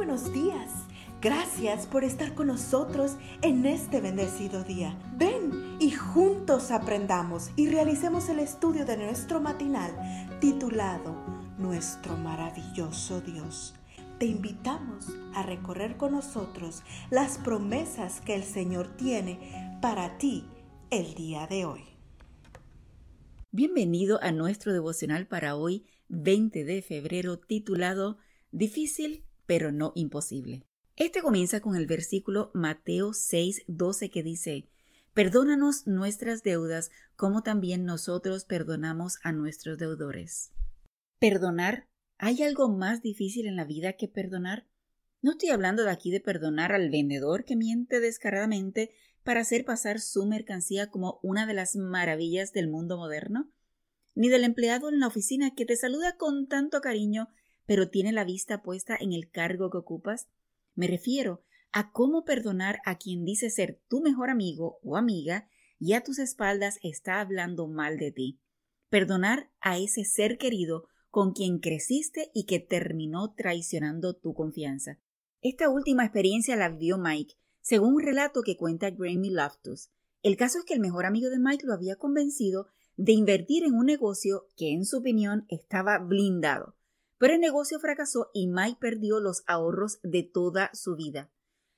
buenos días. Gracias por estar con nosotros en este bendecido día. Ven y juntos aprendamos y realicemos el estudio de nuestro matinal titulado Nuestro maravilloso Dios. Te invitamos a recorrer con nosotros las promesas que el Señor tiene para ti el día de hoy. Bienvenido a nuestro devocional para hoy, 20 de febrero, titulado Difícil pero no imposible. Este comienza con el versículo Mateo 6, 12 que dice, Perdónanos nuestras deudas como también nosotros perdonamos a nuestros deudores. Perdonar, ¿hay algo más difícil en la vida que perdonar? No estoy hablando de aquí de perdonar al vendedor que miente descaradamente para hacer pasar su mercancía como una de las maravillas del mundo moderno, ni del empleado en la oficina que te saluda con tanto cariño pero tiene la vista puesta en el cargo que ocupas? Me refiero a cómo perdonar a quien dice ser tu mejor amigo o amiga y a tus espaldas está hablando mal de ti. Perdonar a ese ser querido con quien creciste y que terminó traicionando tu confianza. Esta última experiencia la vivió Mike, según un relato que cuenta Grammy Loftus. El caso es que el mejor amigo de Mike lo había convencido de invertir en un negocio que, en su opinión, estaba blindado. Pero el negocio fracasó y Mike perdió los ahorros de toda su vida.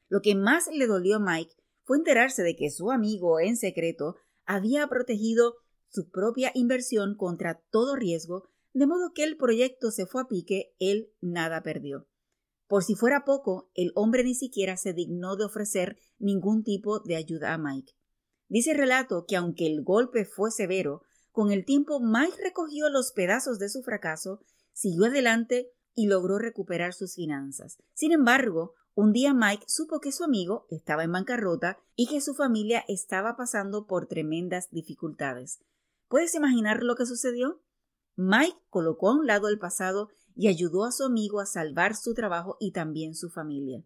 Lo que más le dolió a Mike fue enterarse de que su amigo en secreto había protegido su propia inversión contra todo riesgo, de modo que el proyecto se fue a pique, él nada perdió. Por si fuera poco, el hombre ni siquiera se dignó de ofrecer ningún tipo de ayuda a Mike. Dice el relato que aunque el golpe fue severo, con el tiempo Mike recogió los pedazos de su fracaso siguió adelante y logró recuperar sus finanzas. Sin embargo, un día Mike supo que su amigo estaba en bancarrota y que su familia estaba pasando por tremendas dificultades. ¿Puedes imaginar lo que sucedió? Mike colocó a un lado el pasado y ayudó a su amigo a salvar su trabajo y también su familia.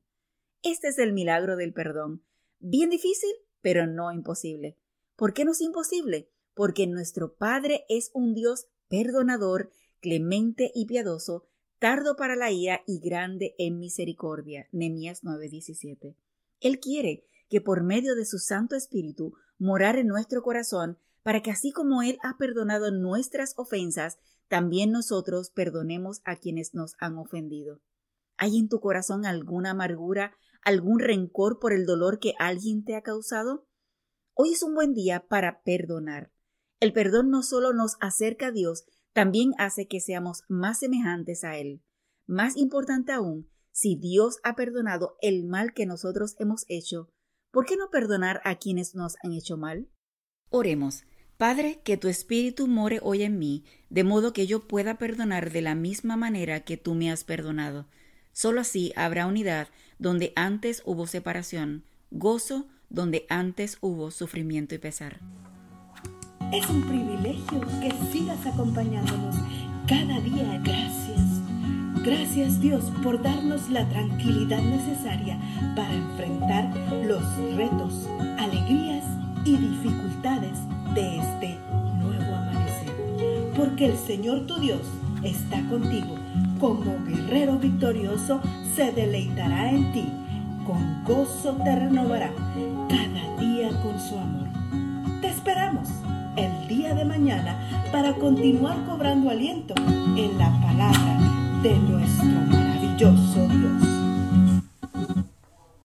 Este es el milagro del perdón. Bien difícil, pero no imposible. ¿Por qué no es imposible? Porque nuestro Padre es un Dios perdonador clemente y piadoso, tardo para la ira y grande en misericordia. Nemías 9:17. Él quiere que por medio de su Santo Espíritu morar en nuestro corazón, para que así como Él ha perdonado nuestras ofensas, también nosotros perdonemos a quienes nos han ofendido. ¿Hay en tu corazón alguna amargura, algún rencor por el dolor que alguien te ha causado? Hoy es un buen día para perdonar. El perdón no solo nos acerca a Dios, también hace que seamos más semejantes a Él. Más importante aún, si Dios ha perdonado el mal que nosotros hemos hecho, ¿por qué no perdonar a quienes nos han hecho mal? Oremos. Padre, que tu Espíritu more hoy en mí, de modo que yo pueda perdonar de la misma manera que tú me has perdonado. Solo así habrá unidad donde antes hubo separación, gozo donde antes hubo sufrimiento y pesar. Es un privilegio que acompañándonos cada día. Gracias. Gracias Dios por darnos la tranquilidad necesaria para enfrentar los retos, alegrías y dificultades de este nuevo amanecer. Porque el Señor tu Dios está contigo. Como guerrero victorioso se deleitará en ti. Con gozo te renovará cada día con su amor. Te esperamos el día de mañana para continuar cobrando aliento en la palabra de nuestro maravilloso Dios.